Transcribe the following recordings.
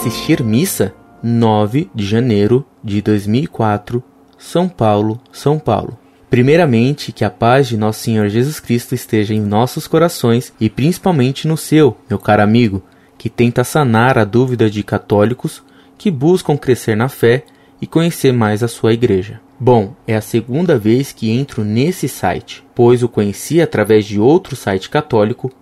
Assistir missa 9 de janeiro de 2004, São Paulo, São Paulo. Primeiramente, que a paz de nosso Senhor Jesus Cristo esteja em nossos corações e principalmente no seu, meu caro amigo, que tenta sanar a dúvida de católicos que buscam crescer na fé e conhecer mais a sua igreja. Bom, é a segunda vez que entro nesse site, pois o conheci através de outro site católico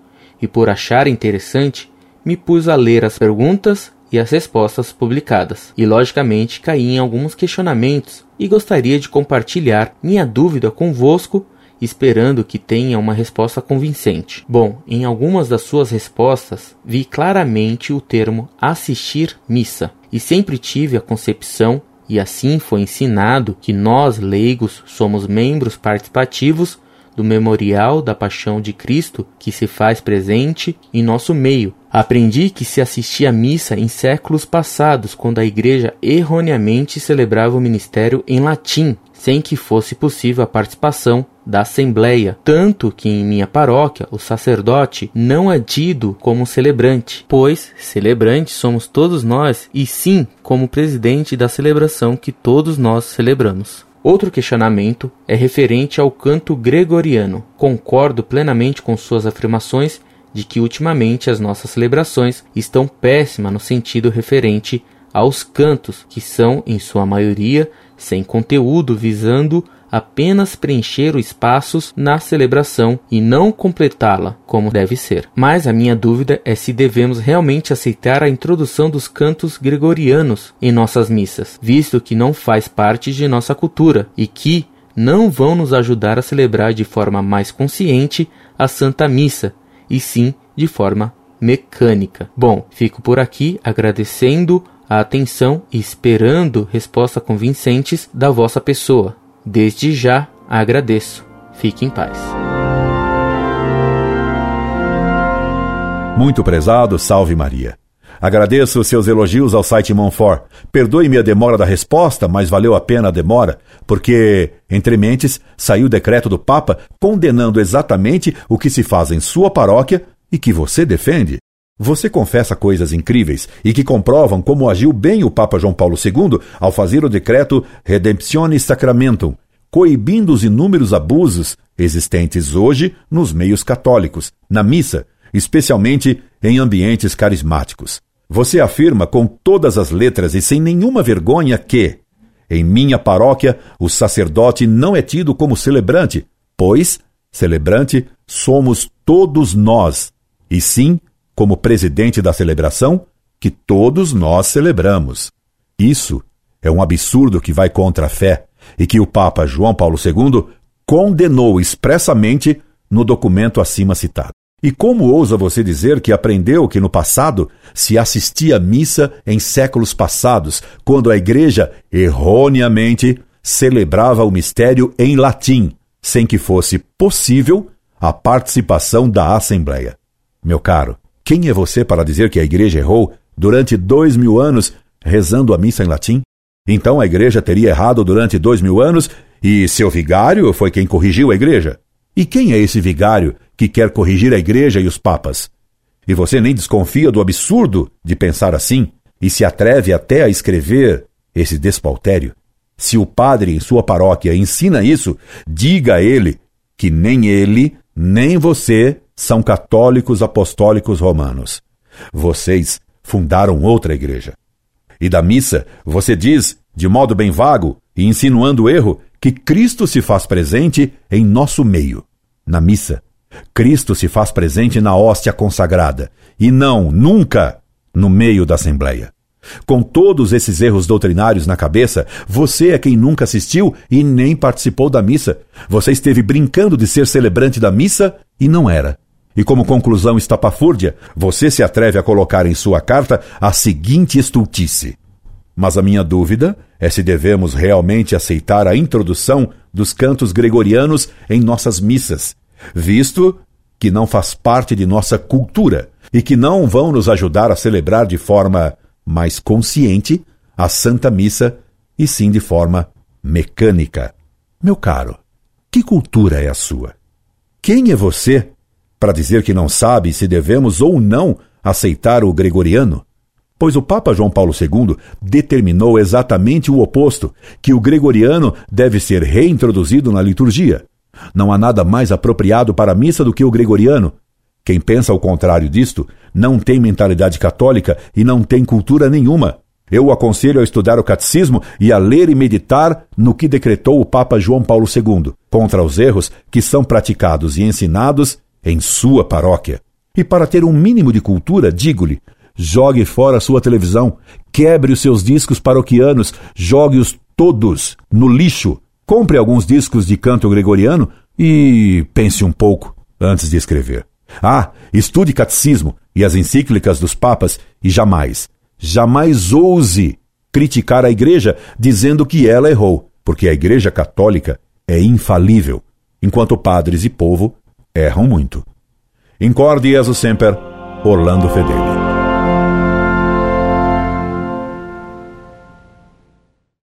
e por achar interessante, me pus a ler as perguntas e as respostas publicadas, e logicamente caí em alguns questionamentos e gostaria de compartilhar minha dúvida convosco, esperando que tenha uma resposta convincente. Bom, em algumas das suas respostas vi claramente o termo assistir missa, e sempre tive a concepção e assim foi ensinado que nós, leigos, somos membros participativos do memorial da paixão de Cristo que se faz presente em nosso meio. Aprendi que se assistia à missa em séculos passados, quando a igreja erroneamente celebrava o ministério em latim, sem que fosse possível a participação da Assembleia, tanto que em minha paróquia o sacerdote não é tido como celebrante, pois celebrante somos todos nós, e sim como presidente da celebração que todos nós celebramos. Outro questionamento é referente ao canto gregoriano. Concordo plenamente com suas afirmações de que ultimamente as nossas celebrações estão péssimas no sentido referente aos cantos, que são, em sua maioria, sem conteúdo, visando apenas preencher os espaços na celebração e não completá-la como deve ser. Mas a minha dúvida é se devemos realmente aceitar a introdução dos cantos gregorianos em nossas missas, visto que não faz parte de nossa cultura e que não vão nos ajudar a celebrar de forma mais consciente a Santa Missa, e sim de forma mecânica. Bom, fico por aqui agradecendo a atenção e esperando respostas convincentes da vossa pessoa. Desde já agradeço. Fique em paz. Muito prezado, salve Maria. Agradeço seus elogios ao site Monfort. Perdoe-me a demora da resposta, mas valeu a pena a demora, porque, entre mentes, saiu o decreto do Papa condenando exatamente o que se faz em sua paróquia e que você defende. Você confessa coisas incríveis e que comprovam como agiu bem o Papa João Paulo II ao fazer o decreto Redemptionis Sacramentum, coibindo os inúmeros abusos existentes hoje nos meios católicos, na missa, especialmente em ambientes carismáticos. Você afirma com todas as letras e sem nenhuma vergonha que, em minha paróquia, o sacerdote não é tido como celebrante, pois celebrante somos todos nós, e sim como presidente da celebração, que todos nós celebramos. Isso é um absurdo que vai contra a fé e que o Papa João Paulo II condenou expressamente no documento acima citado. E como ousa você dizer que aprendeu que no passado se assistia à missa em séculos passados, quando a igreja erroneamente celebrava o mistério em latim, sem que fosse possível a participação da Assembleia? Meu caro, quem é você para dizer que a igreja errou durante dois mil anos rezando a missa em latim? Então a igreja teria errado durante dois mil anos e seu vigário foi quem corrigiu a igreja? E quem é esse vigário que quer corrigir a igreja e os papas? E você nem desconfia do absurdo de pensar assim e se atreve até a escrever esse despautério? Se o padre em sua paróquia ensina isso, diga a ele que nem ele, nem você são católicos apostólicos romanos. Vocês fundaram outra igreja. E da missa, você diz, de modo bem vago e insinuando erro, que Cristo se faz presente em nosso meio. Na missa, Cristo se faz presente na hóstia consagrada e não, nunca, no meio da Assembleia. Com todos esses erros doutrinários na cabeça, você é quem nunca assistiu e nem participou da missa. Você esteve brincando de ser celebrante da missa e não era. E como conclusão estapafúrdia, você se atreve a colocar em sua carta a seguinte estultice. Mas a minha dúvida é se devemos realmente aceitar a introdução dos cantos gregorianos em nossas missas, visto que não faz parte de nossa cultura e que não vão nos ajudar a celebrar de forma mais consciente a Santa Missa e sim de forma mecânica. Meu caro, que cultura é a sua? Quem é você para dizer que não sabe se devemos ou não aceitar o gregoriano? pois o Papa João Paulo II determinou exatamente o oposto, que o gregoriano deve ser reintroduzido na liturgia. Não há nada mais apropriado para a missa do que o gregoriano. Quem pensa ao contrário disto não tem mentalidade católica e não tem cultura nenhuma. Eu o aconselho a estudar o catecismo e a ler e meditar no que decretou o Papa João Paulo II contra os erros que são praticados e ensinados em sua paróquia. E para ter um mínimo de cultura, digo-lhe: jogue fora sua televisão, quebre os seus discos paroquianos, jogue-os todos no lixo, compre alguns discos de canto gregoriano e pense um pouco antes de escrever. Ah, estude catecismo e as encíclicas dos papas e jamais, jamais ouse criticar a igreja dizendo que ela errou, porque a igreja católica é infalível, enquanto padres e povo erram muito. Incorde Jesus Semper, Orlando Fedeli.